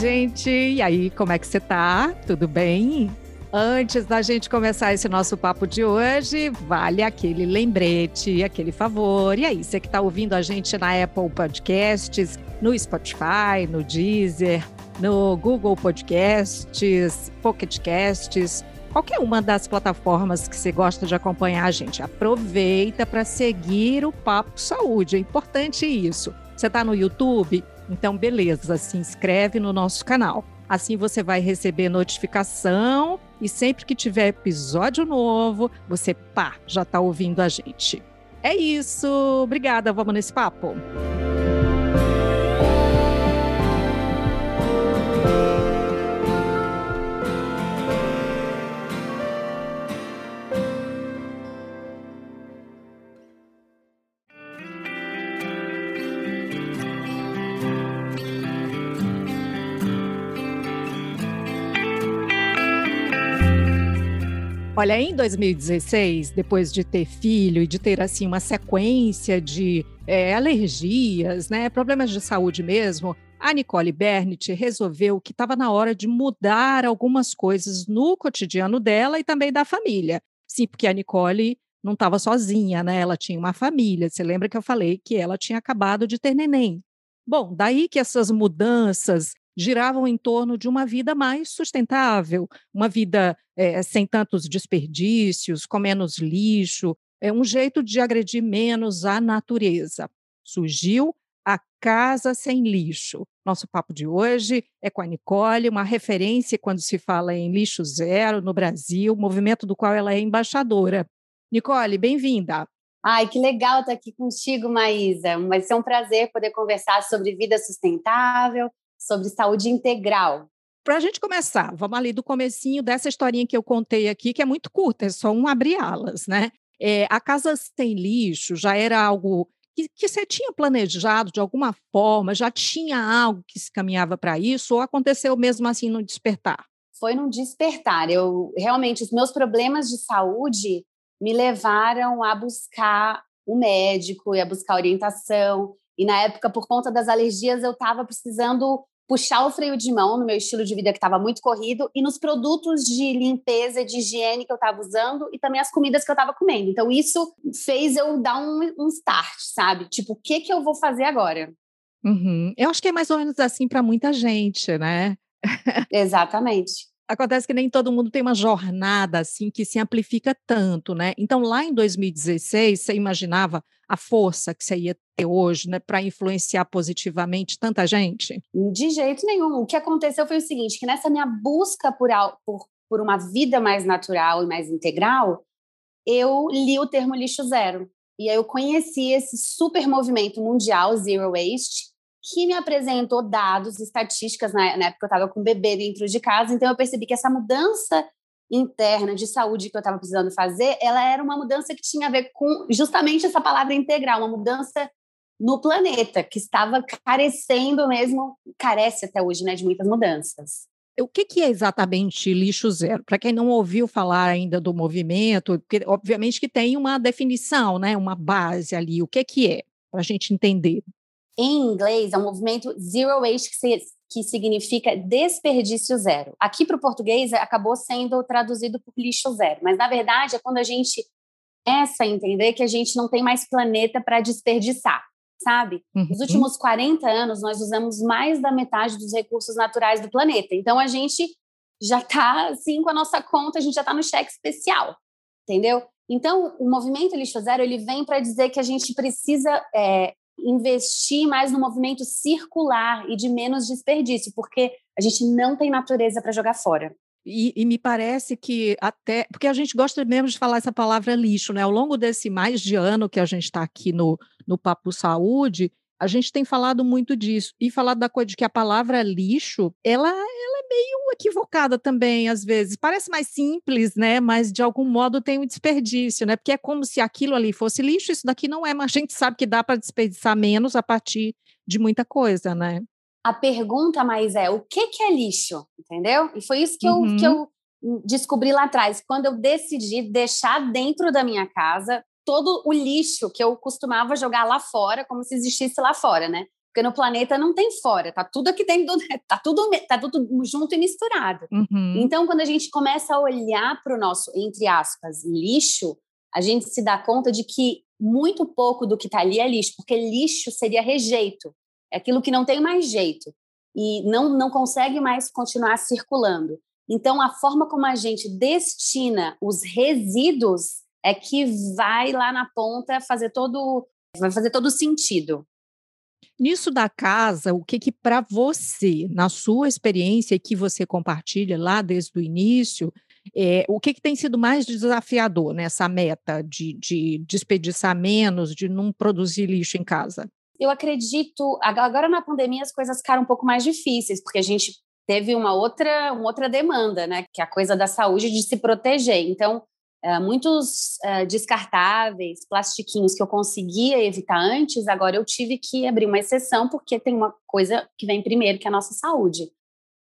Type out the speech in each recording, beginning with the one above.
gente! E aí, como é que você tá? Tudo bem? Antes da gente começar esse nosso papo de hoje, vale aquele lembrete, aquele favor. E aí, você que está ouvindo a gente na Apple Podcasts, no Spotify, no Deezer, no Google Podcasts, Pocket Casts, qualquer uma das plataformas que você gosta de acompanhar a gente, aproveita para seguir o Papo Saúde. É importante isso. Você está no YouTube? Então, beleza, se inscreve no nosso canal. Assim você vai receber notificação e sempre que tiver episódio novo, você pá, já está ouvindo a gente. É isso. Obrigada. Vamos nesse papo. Olha, em 2016, depois de ter filho e de ter assim uma sequência de é, alergias, né, problemas de saúde mesmo, a Nicole Bernit resolveu que estava na hora de mudar algumas coisas no cotidiano dela e também da família. Sim, porque a Nicole não estava sozinha, né? Ela tinha uma família. Você lembra que eu falei que ela tinha acabado de ter neném? Bom, daí que essas mudanças giravam em torno de uma vida mais sustentável, uma vida é, sem tantos desperdícios, com menos lixo, é um jeito de agredir menos a natureza. Surgiu a Casa Sem Lixo. Nosso papo de hoje é com a Nicole, uma referência quando se fala em lixo zero no Brasil, movimento do qual ela é embaixadora. Nicole, bem-vinda. Ai, que legal estar aqui contigo, Maísa. Vai ser um prazer poder conversar sobre vida sustentável sobre saúde integral. Para a gente começar, vamos ali do comecinho dessa historinha que eu contei aqui, que é muito curta, é só um abrir-alas, né? É, a Casa Sem Lixo já era algo que, que, você tinha planejado de alguma forma, já tinha algo que se caminhava para isso, ou aconteceu mesmo assim no despertar? Foi no despertar. Eu realmente, os meus problemas de saúde me levaram a buscar um médico e a buscar orientação. E na época, por conta das alergias, eu estava precisando puxar o freio de mão no meu estilo de vida que estava muito corrido e nos produtos de limpeza de higiene que eu estava usando e também as comidas que eu estava comendo. Então, isso fez eu dar um, um start, sabe? Tipo, o que, que eu vou fazer agora? Uhum. Eu acho que é mais ou menos assim para muita gente, né? Exatamente acontece que nem todo mundo tem uma jornada assim que se amplifica tanto, né? Então, lá em 2016, você imaginava a força que você ia ter hoje, né, para influenciar positivamente tanta gente? De jeito nenhum. O que aconteceu foi o seguinte, que nessa minha busca por, por, por uma vida mais natural e mais integral, eu li o termo lixo zero. E aí eu conheci esse super movimento mundial Zero Waste, que me apresentou dados, estatísticas, na, na época eu estava com o bebê dentro de casa, então eu percebi que essa mudança interna de saúde que eu estava precisando fazer, ela era uma mudança que tinha a ver com justamente essa palavra integral, uma mudança no planeta, que estava carecendo mesmo, carece até hoje, né, de muitas mudanças. O que, é exatamente lixo zero? Para quem não ouviu falar ainda do movimento, porque obviamente que tem uma definição, né, uma base ali. O que, que é? Para a gente entender. Em inglês, é um movimento Zero Waste, que, que significa desperdício zero. Aqui para o português, acabou sendo traduzido por lixo zero, mas na verdade é quando a gente começa a entender que a gente não tem mais planeta para desperdiçar, sabe? Uhum. Nos últimos 40 anos, nós usamos mais da metade dos recursos naturais do planeta. Então, a gente já está, assim, com a nossa conta, a gente já está no cheque especial, entendeu? Então, o movimento lixo zero, ele vem para dizer que a gente precisa é, investir mais no movimento circular e de menos desperdício, porque a gente não tem natureza para jogar fora. E, e, me parece que até. Porque a gente gosta mesmo de falar essa palavra lixo, né? Ao longo desse mais de ano que a gente está aqui no, no Papo Saúde, a gente tem falado muito disso. E falado da coisa de que a palavra lixo, ela, ela é meio equivocada também, às vezes. Parece mais simples, né? Mas de algum modo tem um desperdício, né? Porque é como se aquilo ali fosse lixo, isso daqui não é, mas a gente sabe que dá para desperdiçar menos a partir de muita coisa, né? A pergunta mais é: o que, que é lixo? Entendeu? E foi isso que, uhum. eu, que eu descobri lá atrás, quando eu decidi deixar dentro da minha casa todo o lixo que eu costumava jogar lá fora, como se existisse lá fora, né? Porque no planeta não tem fora, tá tudo aqui dentro, tá tudo, tá tudo junto e misturado. Uhum. Então, quando a gente começa a olhar para o nosso, entre aspas, lixo, a gente se dá conta de que muito pouco do que está ali é lixo, porque lixo seria rejeito, é aquilo que não tem mais jeito e não, não consegue mais continuar circulando. Então, a forma como a gente destina os resíduos é que vai lá na ponta fazer todo vai fazer todo sentido. Nisso da casa, o que que para você, na sua experiência que você compartilha lá desde o início, é, o que, que tem sido mais desafiador nessa meta de, de desperdiçar menos, de não produzir lixo em casa? Eu acredito, agora na pandemia as coisas ficaram um pouco mais difíceis, porque a gente teve uma outra, uma outra demanda, né? Que é a coisa da saúde de se proteger. Então, Uh, muitos uh, descartáveis, plastiquinhos que eu conseguia evitar antes, agora eu tive que abrir uma exceção, porque tem uma coisa que vem primeiro, que é a nossa saúde.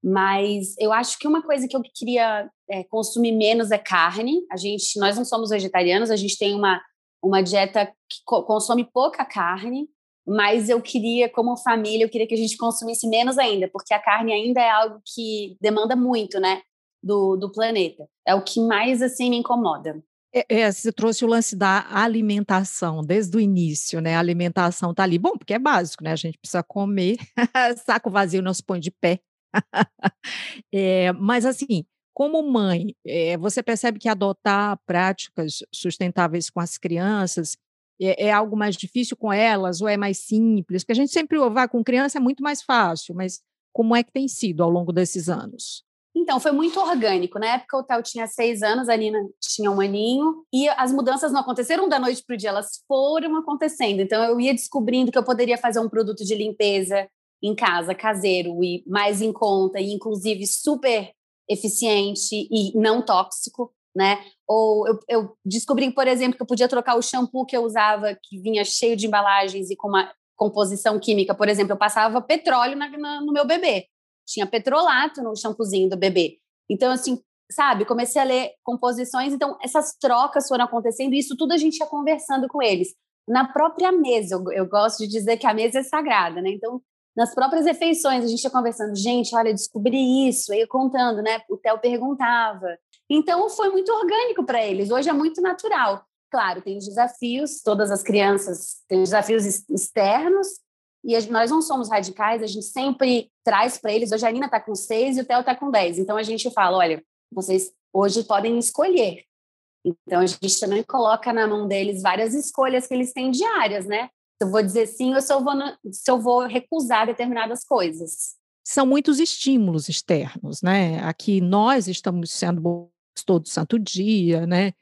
Mas eu acho que uma coisa que eu queria é, consumir menos é carne. A gente, nós não somos vegetarianos, a gente tem uma, uma dieta que co consome pouca carne, mas eu queria, como família, eu queria que a gente consumisse menos ainda, porque a carne ainda é algo que demanda muito, né? Do, do planeta. É o que mais assim me incomoda. É, é, você trouxe o lance da alimentação desde o início, né? A alimentação tá ali. Bom, porque é básico, né? A gente precisa comer, saco vazio não se põe de pé. é, mas assim, como mãe, é, você percebe que adotar práticas sustentáveis com as crianças é, é, algo mais difícil com elas ou é mais simples? Porque a gente sempre vai com criança é muito mais fácil, mas como é que tem sido ao longo desses anos? Então, foi muito orgânico. Na época, o Theo tinha seis anos, a Nina tinha um aninho, e as mudanças não aconteceram da noite para o dia, elas foram acontecendo. Então, eu ia descobrindo que eu poderia fazer um produto de limpeza em casa, caseiro, e mais em conta, e inclusive super eficiente e não tóxico, né? Ou eu, eu descobri, por exemplo, que eu podia trocar o shampoo que eu usava, que vinha cheio de embalagens e com uma composição química. Por exemplo, eu passava petróleo na, na, no meu bebê tinha petrolato no shampoozinho do bebê. Então, assim, sabe, comecei a ler composições, então essas trocas foram acontecendo e isso tudo a gente ia conversando com eles. Na própria mesa, eu, eu gosto de dizer que a mesa é sagrada, né? Então, nas próprias refeições, a gente ia conversando, gente, olha, descobri isso, aí contando, né? O Theo perguntava. Então, foi muito orgânico para eles, hoje é muito natural. Claro, tem os desafios, todas as crianças têm desafios externos, e nós não somos radicais, a gente sempre traz para eles. Hoje a Nina está com seis e o Theo está com dez. Então a gente fala: olha, vocês hoje podem escolher. Então a gente também coloca na mão deles várias escolhas que eles têm diárias, né? Se eu vou dizer sim ou se eu vou, se eu vou recusar determinadas coisas. São muitos estímulos externos, né? Aqui nós estamos sendo todo santo dia, né?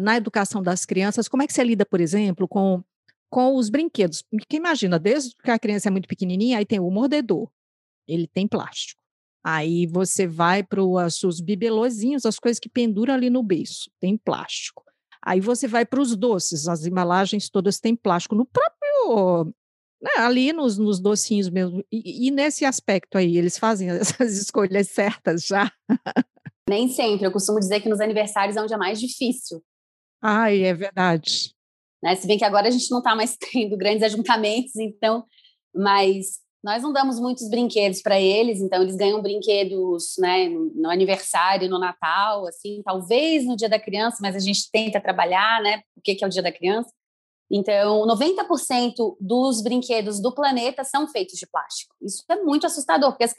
Na educação das crianças, como é que você lida, por exemplo, com com os brinquedos. Porque imagina, desde que a criança é muito pequenininha, aí tem o mordedor, ele tem plástico. Aí você vai para os bibelôzinhos, as coisas que penduram ali no beiço, tem plástico. Aí você vai para os doces, as embalagens todas têm plástico. No próprio, né, ali nos, nos docinhos mesmo. E, e, nesse aspecto aí, eles fazem essas escolhas certas já? Nem sempre. Eu costumo dizer que nos aniversários é onde é mais difícil. Ai, é verdade. Né? Se bem que agora a gente não está mais tendo grandes ajuntamentos, então, mas nós não damos muitos brinquedos para eles, então eles ganham brinquedos né, no aniversário, no Natal, assim, talvez no Dia da Criança, mas a gente tenta trabalhar, né? O que, é o Dia da Criança? Então, 90% dos brinquedos do planeta são feitos de plástico. Isso é muito assustador, porque as,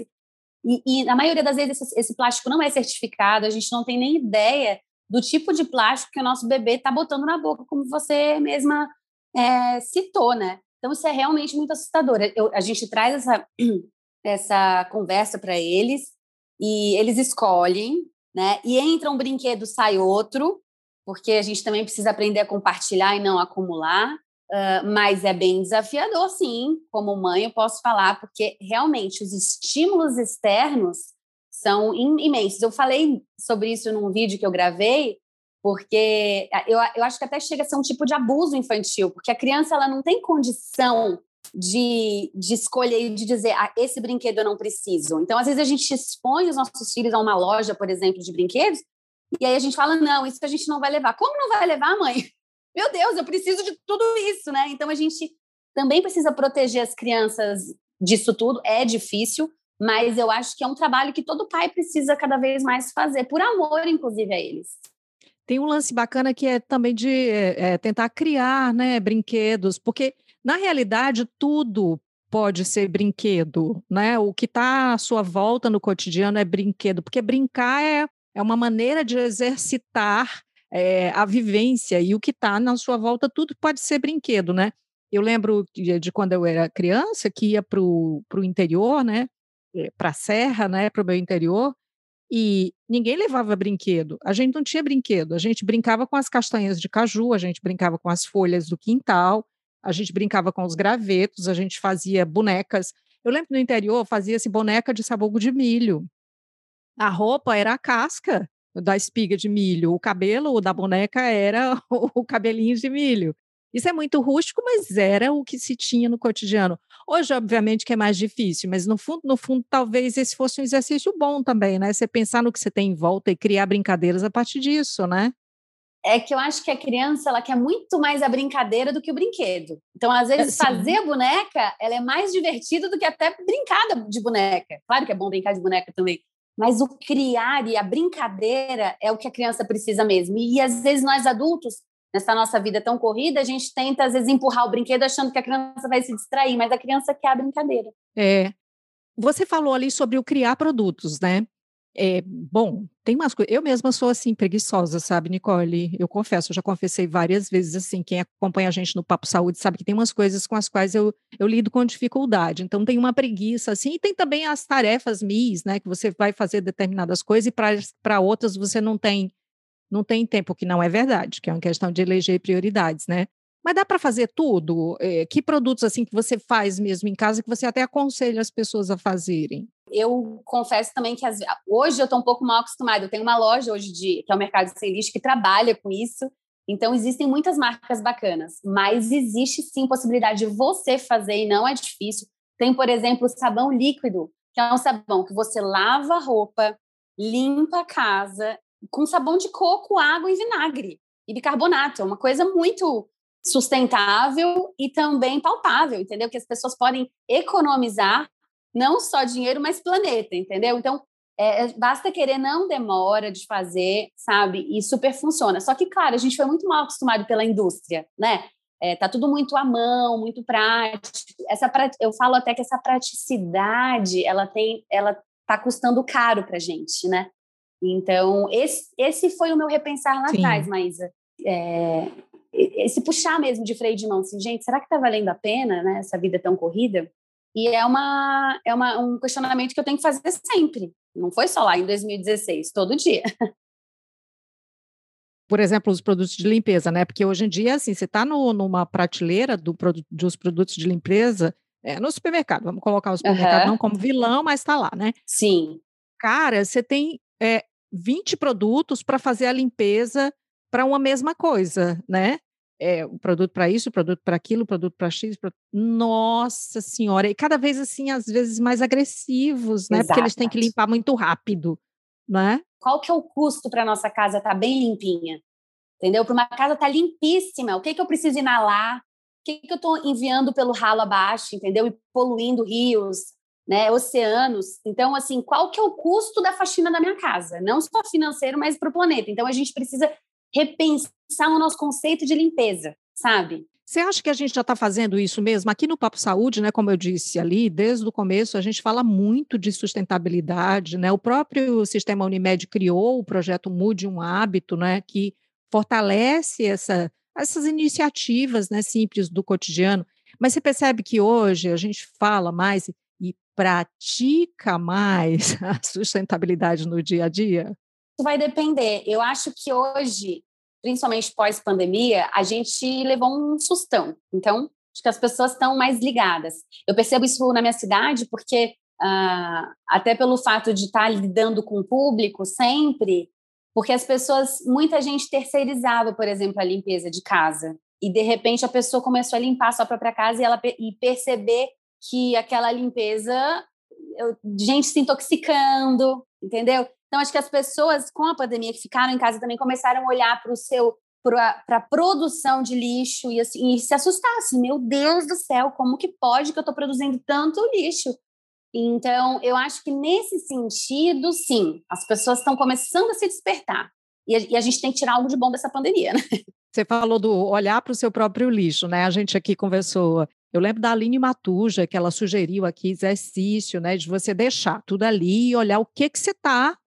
e, e na maioria das vezes esse, esse plástico não é certificado, a gente não tem nem ideia do tipo de plástico que o nosso bebê está botando na boca, como você mesma é, citou, né? Então, isso é realmente muito assustador. Eu, a gente traz essa, essa conversa para eles e eles escolhem, né? E entra um brinquedo, sai outro, porque a gente também precisa aprender a compartilhar e não acumular. Uh, mas é bem desafiador, sim. Como mãe, eu posso falar, porque realmente os estímulos externos são imensos. Eu falei sobre isso num vídeo que eu gravei, porque eu, eu acho que até chega a ser um tipo de abuso infantil, porque a criança ela não tem condição de, de escolher e de dizer ah, esse brinquedo eu não preciso. Então, às vezes, a gente expõe os nossos filhos a uma loja, por exemplo, de brinquedos, e aí a gente fala, não, isso a gente não vai levar. Como não vai levar, mãe? Meu Deus, eu preciso de tudo isso, né? Então, a gente também precisa proteger as crianças disso tudo, é difícil, mas eu acho que é um trabalho que todo pai precisa cada vez mais fazer, por amor, inclusive, a eles. Tem um lance bacana que é também de é, tentar criar né, brinquedos, porque na realidade tudo pode ser brinquedo, né? O que está à sua volta no cotidiano é brinquedo, porque brincar é, é uma maneira de exercitar é, a vivência e o que está na sua volta, tudo pode ser brinquedo, né? Eu lembro de, de quando eu era criança que ia para o interior, né? Eh, para a serra, né? Para o meu interior, e ninguém levava brinquedo. A gente não tinha brinquedo. A gente brincava com as castanhas de caju, a gente brincava com as folhas do quintal, a gente brincava com os gravetos, a gente fazia bonecas. Eu lembro no interior fazia-se boneca de sabugo de milho. A roupa era a casca da espiga de milho, o cabelo da boneca era o cabelinho de milho. Isso é muito rústico, mas era o que se tinha no cotidiano. Hoje, obviamente, que é mais difícil, mas no fundo, no fundo, talvez esse fosse um exercício bom também, né? Você pensar no que você tem em volta e criar brincadeiras a partir disso, né? É que eu acho que a criança ela quer muito mais a brincadeira do que o brinquedo. Então, às vezes, é, fazer a boneca ela é mais divertida do que até brincar de boneca. Claro que é bom brincar de boneca também. Mas o criar e a brincadeira é o que a criança precisa mesmo. E às vezes nós adultos nessa nossa vida tão corrida, a gente tenta, às vezes, empurrar o brinquedo achando que a criança vai se distrair, mas a criança quer a brincadeira. É. Você falou ali sobre o criar produtos, né? É, bom, tem umas coisas. Eu mesma sou assim, preguiçosa, sabe, Nicole? Eu confesso, eu já confessei várias vezes assim. Quem acompanha a gente no Papo Saúde sabe que tem umas coisas com as quais eu, eu lido com dificuldade. Então, tem uma preguiça, assim, e tem também as tarefas MIS, né? Que você vai fazer determinadas coisas e para outras você não tem não tem tempo, que não é verdade, que é uma questão de eleger prioridades, né? Mas dá para fazer tudo? É, que produtos assim que você faz mesmo em casa que você até aconselha as pessoas a fazerem? Eu confesso também que as, hoje eu estou um pouco mal acostumada. Eu tenho uma loja hoje de que é o Mercado Sem Lixo que trabalha com isso. Então existem muitas marcas bacanas, mas existe sim possibilidade de você fazer e não é difícil. Tem, por exemplo, o sabão líquido, que é um sabão que você lava a roupa, limpa a casa com sabão de coco, água e vinagre e bicarbonato. É uma coisa muito sustentável e também palpável, entendeu? Que as pessoas podem economizar não só dinheiro, mas planeta, entendeu? Então, é, é, basta querer, não demora de fazer, sabe? E super funciona. Só que, claro, a gente foi muito mal acostumado pela indústria, né? É, tá tudo muito à mão, muito prático. Essa, eu falo até que essa praticidade, ela tem, ela tá custando caro pra gente, né? Então, esse, esse foi o meu repensar lá Sim. atrás, Maísa. É, esse puxar mesmo de freio de mão, assim, gente, será que está valendo a pena, né, essa vida tão corrida? E é, uma, é uma, um questionamento que eu tenho que fazer sempre. Não foi só lá em 2016, todo dia. Por exemplo, os produtos de limpeza, né? Porque hoje em dia, assim, você está numa prateleira do, dos produtos de limpeza, é, no supermercado, vamos colocar o supermercado uhum. não como vilão, mas está lá, né? Sim. Cara, você tem é, 20 produtos para fazer a limpeza para uma mesma coisa, né? É, o produto para isso, o produto para aquilo, o produto para X. Nossa Senhora! E cada vez assim, às vezes mais agressivos, né? Exato. Porque eles têm que limpar muito rápido, né? Qual que é o custo para nossa casa estar tá bem limpinha? Entendeu? Para uma casa estar tá limpíssima, o que, que eu preciso inalar? O que, que eu estou enviando pelo ralo abaixo, entendeu? E poluindo rios, né, oceanos. Então, assim, qual que é o custo da faxina da minha casa? Não só financeiro, mas para o planeta. Então, a gente precisa repensar o nosso conceito de limpeza, sabe? Você acha que a gente já está fazendo isso mesmo? Aqui no Papo Saúde, né, como eu disse ali, desde o começo, a gente fala muito de sustentabilidade, né? O próprio Sistema Unimed criou o projeto Mude um Hábito, né, que fortalece essa, essas iniciativas né, simples do cotidiano. Mas você percebe que hoje a gente fala mais pratica mais a sustentabilidade no dia a dia? Vai depender. Eu acho que hoje, principalmente pós-pandemia, a gente levou um sustão. Então, acho que as pessoas estão mais ligadas. Eu percebo isso na minha cidade porque, uh, até pelo fato de estar lidando com o público sempre, porque as pessoas, muita gente terceirizava, por exemplo, a limpeza de casa. E, de repente, a pessoa começou a limpar a sua própria casa e, ela, e perceber que aquela limpeza, eu, gente se intoxicando, entendeu? Então, acho que as pessoas, com a pandemia, que ficaram em casa também começaram a olhar para o seu para a produção de lixo e, assim, e se assustar, assim, meu Deus do céu, como que pode que eu estou produzindo tanto lixo? Então, eu acho que nesse sentido, sim, as pessoas estão começando a se despertar. E a, e a, gente tem que tirar algo de bom dessa pandemia, né? Você falou do olhar para o seu próprio lixo, né? A gente aqui conversou. Eu lembro da Aline Matuja, que ela sugeriu aqui exercício, né? De você deixar tudo ali e olhar o que que você tá,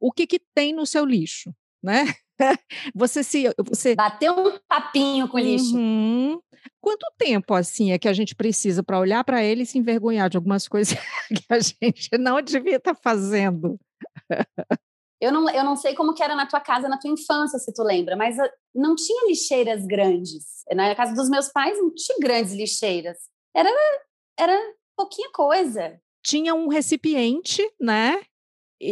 o que que tem no seu lixo, né? você se você bater um papinho com o lixo. Uhum. Quanto tempo assim é que a gente precisa para olhar para ele e se envergonhar de algumas coisas que a gente não devia estar tá fazendo? Eu não, eu não sei como que era na tua casa, na tua infância, se tu lembra, mas ah, não tinha lixeiras grandes. Na casa dos meus pais não tinha grandes lixeiras. Era, era pouquinha coisa. Tinha um recipiente, né?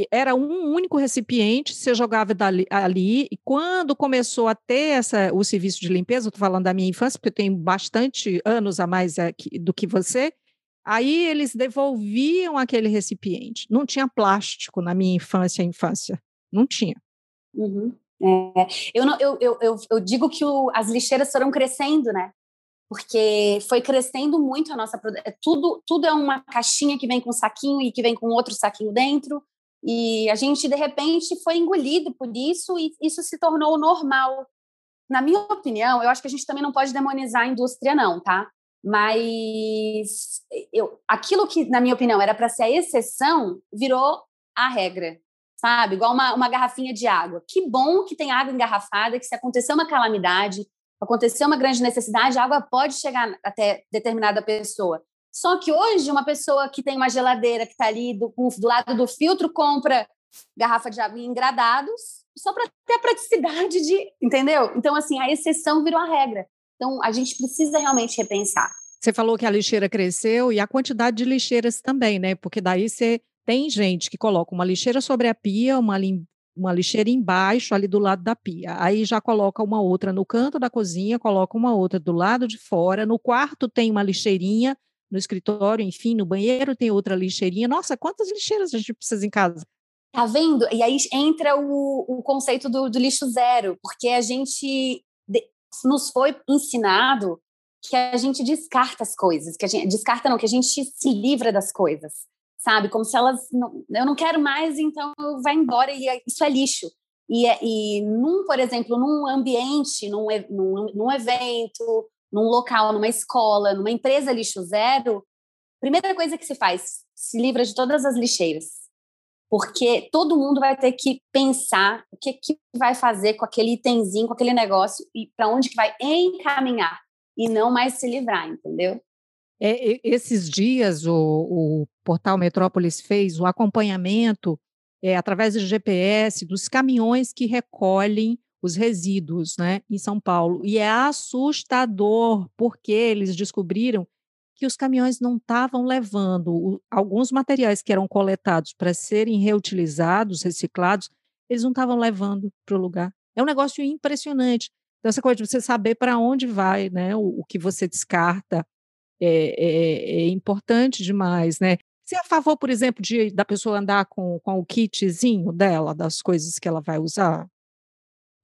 era um único recipiente, você jogava dali, ali, e quando começou a ter essa, o serviço de limpeza, estou falando da minha infância, porque eu tenho bastante anos a mais aqui, do que você, aí eles devolviam aquele recipiente. Não tinha plástico na minha infância, infância. Não tinha. Uhum. É, eu, não, eu, eu, eu, digo que o, as lixeiras foram crescendo, né? Porque foi crescendo muito a nossa é, tudo tudo é uma caixinha que vem com um saquinho e que vem com outro saquinho dentro e a gente, de repente, foi engolido por isso e isso se tornou normal. Na minha opinião, eu acho que a gente também não pode demonizar a indústria, não, tá? Mas eu, aquilo que, na minha opinião, era para ser a exceção, virou a regra, sabe? Igual uma, uma garrafinha de água. Que bom que tem água engarrafada, que se acontecer uma calamidade, acontecer uma grande necessidade, a água pode chegar até determinada pessoa. Só que hoje, uma pessoa que tem uma geladeira que está ali do, do lado do filtro compra garrafa de água em gradados só para ter a praticidade de. Entendeu? Então, assim, a exceção virou a regra. Então, a gente precisa realmente repensar. Você falou que a lixeira cresceu e a quantidade de lixeiras também, né? Porque daí você tem gente que coloca uma lixeira sobre a pia, uma, uma lixeira embaixo, ali do lado da pia. Aí já coloca uma outra no canto da cozinha, coloca uma outra do lado de fora. No quarto tem uma lixeirinha no escritório, enfim, no banheiro tem outra lixeirinha. Nossa, quantas lixeiras a gente precisa em casa? Tá vendo? E aí entra o, o conceito do, do lixo zero, porque a gente nos foi ensinado que a gente descarta as coisas, que a gente descarta não, que a gente se livra das coisas, sabe? Como se elas não, eu não quero mais, então vai embora e é, isso é lixo. E, é, e num, por exemplo, num ambiente, num, num, num evento, num local, numa escola, numa empresa lixo zero, primeira coisa que se faz, se livra de todas as lixeiras. Porque todo mundo vai ter que pensar o que, que vai fazer com aquele itemzinho, com aquele negócio e para onde que vai encaminhar e não mais se livrar, entendeu? É, esses dias o, o, portal Metrópolis fez o acompanhamento é, através do GPS dos caminhões que recolhem os resíduos né, em São Paulo. E é assustador, porque eles descobriram que os caminhões não estavam levando alguns materiais que eram coletados para serem reutilizados, reciclados, eles não estavam levando para o lugar. É um negócio impressionante. Então, essa coisa de você saber para onde vai, né, o, o, que você descarta, é, é, é, importante demais, né? Você é a favor, por exemplo, de da pessoa andar com, com o kitzinho dela, das coisas que ela vai usar?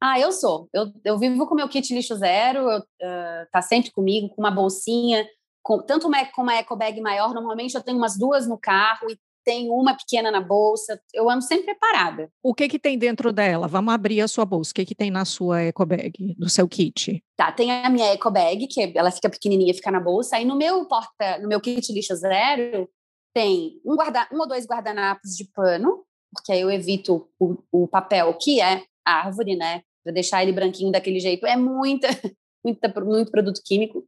Ah, eu sou. Eu, eu vivo com meu kit lixo zero, eu, uh, tá sempre comigo, com uma bolsinha, com, tanto uma, com uma eco bag maior, normalmente eu tenho umas duas no carro e tenho uma pequena na bolsa, eu ando sempre preparada. O que que tem dentro dela? Vamos abrir a sua bolsa. O que que tem na sua eco bag, no seu kit? Tá, tem a minha eco bag, que ela fica pequenininha, fica na bolsa, aí no meu porta, no meu kit lixo zero, tem um, guarda, um ou dois guardanapos de pano, porque aí eu evito o, o papel, que é árvore, né? Para deixar ele branquinho daquele jeito. É muita, muita, muito produto químico.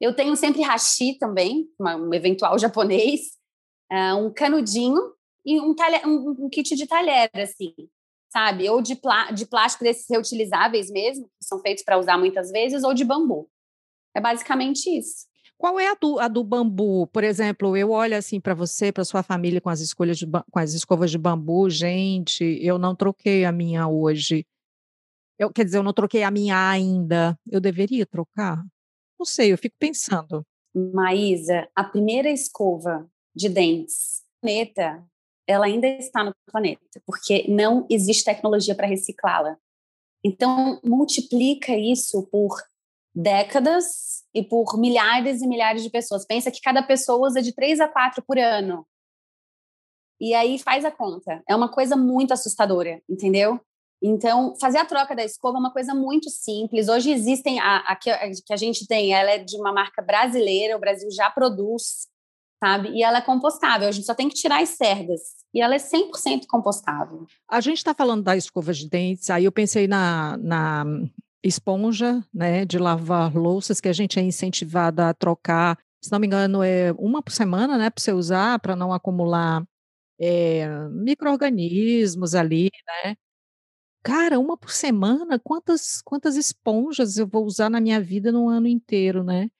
Eu tenho sempre hashi também, uma, um eventual japonês, uh, um canudinho e um, talher, um, um, kit de talher, assim, sabe? Ou de, plá, de plástico desses reutilizáveis mesmo, que são feitos para usar muitas vezes, ou de bambu. É basicamente isso. Qual é a do, a do bambu? Por exemplo, eu olho assim para você, para sua família com as escolhas de, com as escovas de bambu, gente, eu não troquei a minha hoje. Eu, quer dizer, eu não troquei a minha ainda. Eu deveria trocar? Não sei, eu fico pensando. Maísa, a primeira escova de dentes, planeta, ela ainda está no planeta, porque não existe tecnologia para reciclá-la. Então, multiplica isso por décadas e por milhares e milhares de pessoas. Pensa que cada pessoa usa de três a quatro por ano. E aí faz a conta. É uma coisa muito assustadora, entendeu? Então, fazer a troca da escova é uma coisa muito simples. Hoje existem, a, a, que, a, gente tem, ela é de uma marca brasileira, o Brasil já produz, sabe? E ela é compostável, a gente só tem que tirar as cerdas. E ela é 100% compostável. A gente está falando da escova de dentes, aí eu pensei na, na esponja, né, de lavar louças, que a gente é incentivado a trocar, se não me engano, é uma por semana, né, para você usar, para não acumular é, micro-organismos ali, né? Cara, uma por semana, quantas quantas esponjas eu vou usar na minha vida no ano inteiro, né?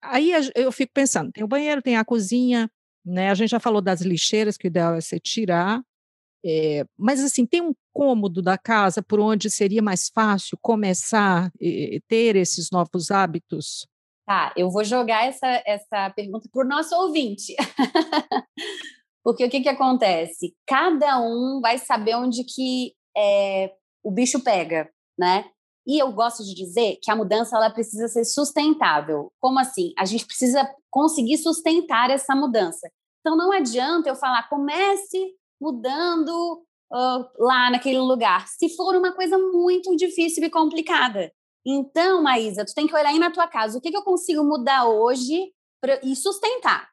Aí eu fico pensando, tem o banheiro, tem a cozinha, né? A gente já falou das lixeiras, que o ideal é você tirar. É, mas assim, tem um cômodo da casa por onde seria mais fácil começar a ter esses novos hábitos? Tá, eu vou jogar essa, essa pergunta para o nosso ouvinte. Porque o que, que acontece? Cada um vai saber onde que é, o bicho pega, né? E eu gosto de dizer que a mudança ela precisa ser sustentável. Como assim? A gente precisa conseguir sustentar essa mudança. Então não adianta eu falar comece mudando uh, lá naquele lugar, se for uma coisa muito difícil e complicada. Então, Maísa, tu tem que olhar aí na tua casa, o que, que eu consigo mudar hoje pra, e sustentar.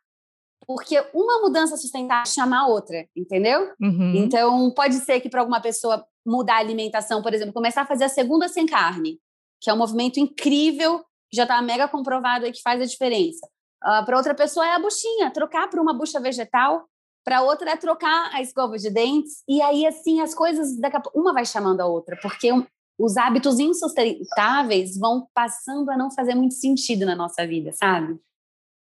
Porque uma mudança sustentável chama a outra, entendeu? Uhum. Então, pode ser que para alguma pessoa mudar a alimentação, por exemplo, começar a fazer a segunda sem carne, que é um movimento incrível, já está mega comprovado e que faz a diferença. Uh, para outra pessoa é a buchinha, trocar por uma bucha vegetal, para outra é trocar a escova de dentes, e aí assim as coisas, daqui a uma vai chamando a outra, porque um, os hábitos insustentáveis vão passando a não fazer muito sentido na nossa vida, sabe?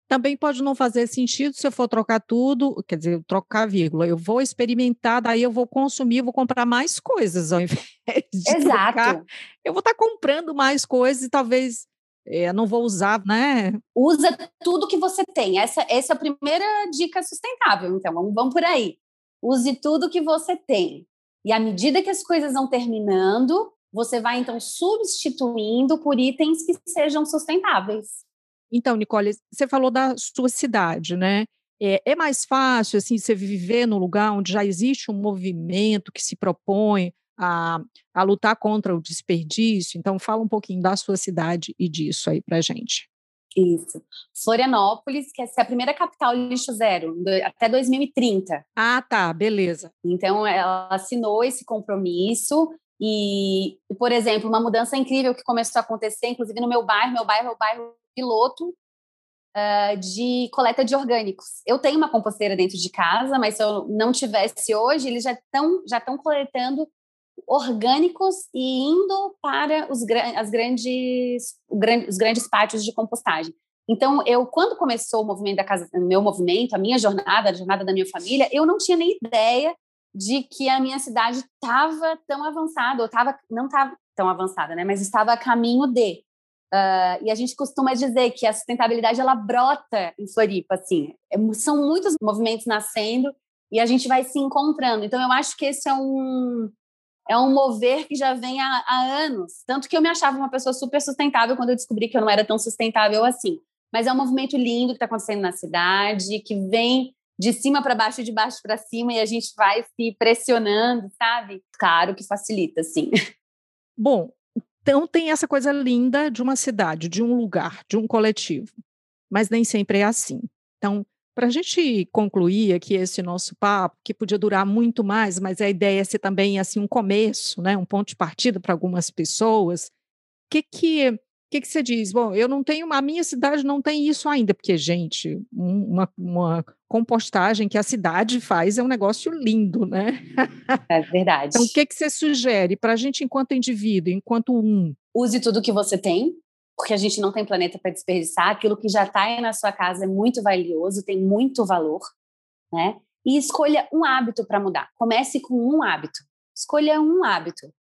Também pode não fazer sentido se eu for trocar tudo, quer dizer, trocar vírgula. Eu vou experimentar, daí eu vou consumir, vou comprar mais coisas ao invés de Exato. Trocar, eu vou estar comprando mais coisas e talvez é, não vou usar, né? Usa tudo que você tem. Essa, essa é a primeira dica sustentável. Então, vamos, vamos por aí. Use tudo que você tem. E à medida que as coisas vão terminando, você vai então substituindo por itens que sejam sustentáveis. Então, Nicole, você falou da sua cidade, né? É, é, mais fácil assim você viver num lugar onde já existe um movimento que se propõe a, a lutar contra o desperdício. Então, fala um pouquinho da sua cidade e disso aí para gente. Isso. Florianópolis, que é a primeira capital lixo zero, até 2030. Ah, tá, beleza. Então, ela assinou esse compromisso e, por exemplo, uma mudança incrível que começou a acontecer, inclusive no meu bairro, meu bairro é o bairro piloto uh, de coleta de orgânicos. Eu tenho uma composteira dentro de casa, mas se eu não tivesse hoje, eles já estão já estão coletando orgânicos e indo para os, as grandes, os grandes pátios de compostagem. Então, eu quando começou o movimento da casa, meu movimento, a minha jornada, a jornada da minha família, eu não tinha nem ideia de que a minha cidade estava tão avançada, ou tava, não estava tão avançada, né? Mas estava a caminho de. Uh, e a gente costuma dizer que a sustentabilidade ela brota em Floripa, assim. É, são muitos movimentos nascendo e a gente vai se encontrando. Então, eu acho que esse é um, é um mover que já vem há, há anos. Tanto que eu me achava uma pessoa super sustentável quando eu descobri que eu não era tão sustentável assim. Mas é um movimento lindo que está acontecendo na cidade, que vem de cima para baixo e de baixo para cima e a gente vai se pressionando, sabe? Claro que facilita, sim. Bom, então, tem essa coisa linda de uma cidade, de um lugar, de um coletivo. Mas nem sempre é assim. Então, para a gente concluir aqui esse nosso papo, que podia durar muito mais, mas a ideia é ser também assim um começo, né, um ponto de partida para algumas pessoas. O que que que, que você diz? Bom, eu não tenho, a minha cidade não tem isso ainda, porque, gente, uma, uma compostagem que a cidade faz é um negócio lindo, né? É verdade. então, o que, que você sugere para a gente, enquanto indivíduo, enquanto um? Use tudo que você tem, porque a gente não tem planeta para desperdiçar. Aquilo que já está aí na sua casa é muito valioso, tem muito valor, né? E escolha um hábito para mudar. Comece com um hábito. Escolha um hábito.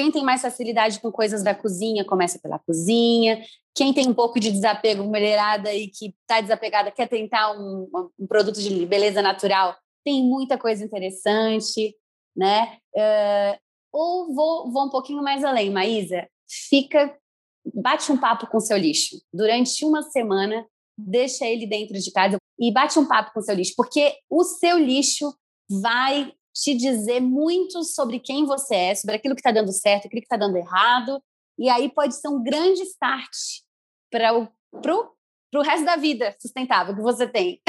Quem tem mais facilidade com coisas da cozinha, começa pela cozinha. Quem tem um pouco de desapego, mulherada e que está desapegada, quer tentar um, um, produto de beleza natural, tem muita coisa interessante, né? Uh, Ou vou, vou um pouquinho mais além, Maísa, fica, bate um papo com seu lixo durante uma semana, deixa ele dentro de casa e bate um papo com seu lixo, porque o seu lixo vai te dizer muito sobre quem você é, sobre aquilo que está dando certo, aquilo que está dando errado, e aí pode ser um grande start para o pro, pro resto da vida sustentável que você tem.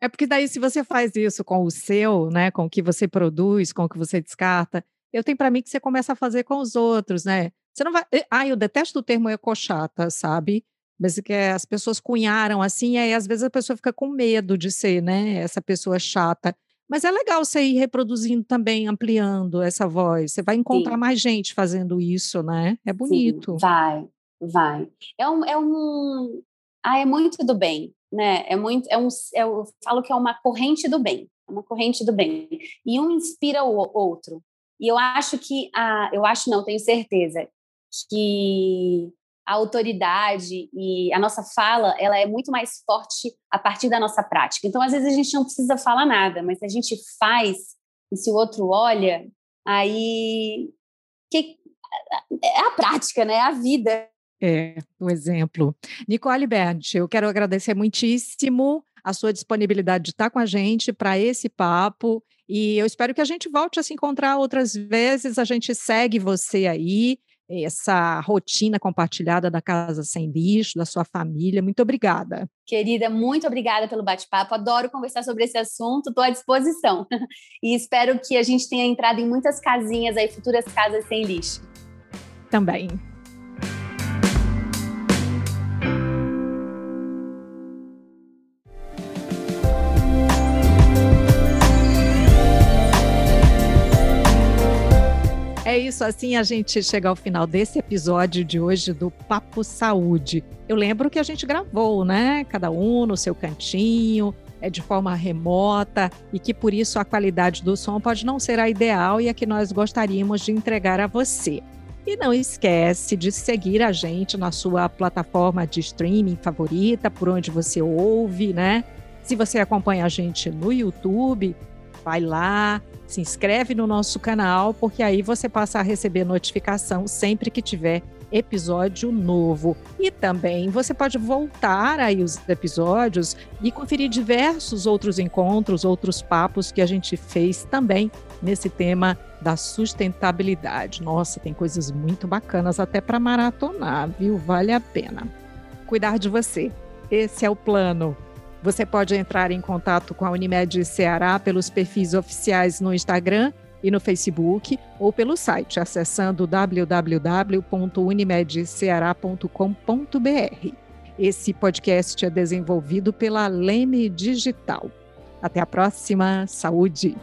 é porque daí se você faz isso com o seu, né, com o que você produz, com o que você descarta, eu tenho para mim que você começa a fazer com os outros, né? Você não vai. Ah, eu detesto o termo ecochata, sabe? Mas que as pessoas cunharam assim, e aí às vezes a pessoa fica com medo de ser, né? Essa pessoa chata. Mas é legal você ir reproduzindo também, ampliando essa voz. Você vai encontrar Sim. mais gente fazendo isso, né? É bonito. Sim, vai, vai. É um, é um. Ah, é muito do bem, né? É muito. É um, é, eu falo que é uma corrente do bem. É uma corrente do bem. E um inspira o outro. E eu acho que a, eu acho não, tenho certeza que a autoridade e a nossa fala, ela é muito mais forte a partir da nossa prática. Então, às vezes a gente não precisa falar nada, mas se a gente faz e se o outro olha, aí que é a prática, né? É a vida. É, um exemplo. Nicole Bert, eu quero agradecer muitíssimo a sua disponibilidade de estar com a gente para esse papo. E eu espero que a gente volte a se encontrar outras vezes. A gente segue você aí, essa rotina compartilhada da Casa Sem Lixo, da sua família. Muito obrigada. Querida, muito obrigada pelo bate-papo. Adoro conversar sobre esse assunto, estou à disposição. E espero que a gente tenha entrado em muitas casinhas aí, futuras casas sem lixo. Também. É isso, assim a gente chega ao final desse episódio de hoje do Papo Saúde. Eu lembro que a gente gravou, né? Cada um no seu cantinho, é de forma remota e que por isso a qualidade do som pode não ser a ideal e a que nós gostaríamos de entregar a você. E não esquece de seguir a gente na sua plataforma de streaming favorita, por onde você ouve, né? Se você acompanha a gente no YouTube, vai lá, se inscreve no nosso canal, porque aí você passa a receber notificação sempre que tiver episódio novo. E também você pode voltar aí os episódios e conferir diversos outros encontros, outros papos que a gente fez também nesse tema da sustentabilidade. Nossa, tem coisas muito bacanas até para maratonar, viu? Vale a pena. Cuidar de você. Esse é o plano. Você pode entrar em contato com a Unimed Ceará pelos perfis oficiais no Instagram e no Facebook ou pelo site acessando www.unimedceará.com.br. Esse podcast é desenvolvido pela Leme Digital. Até a próxima. Saúde!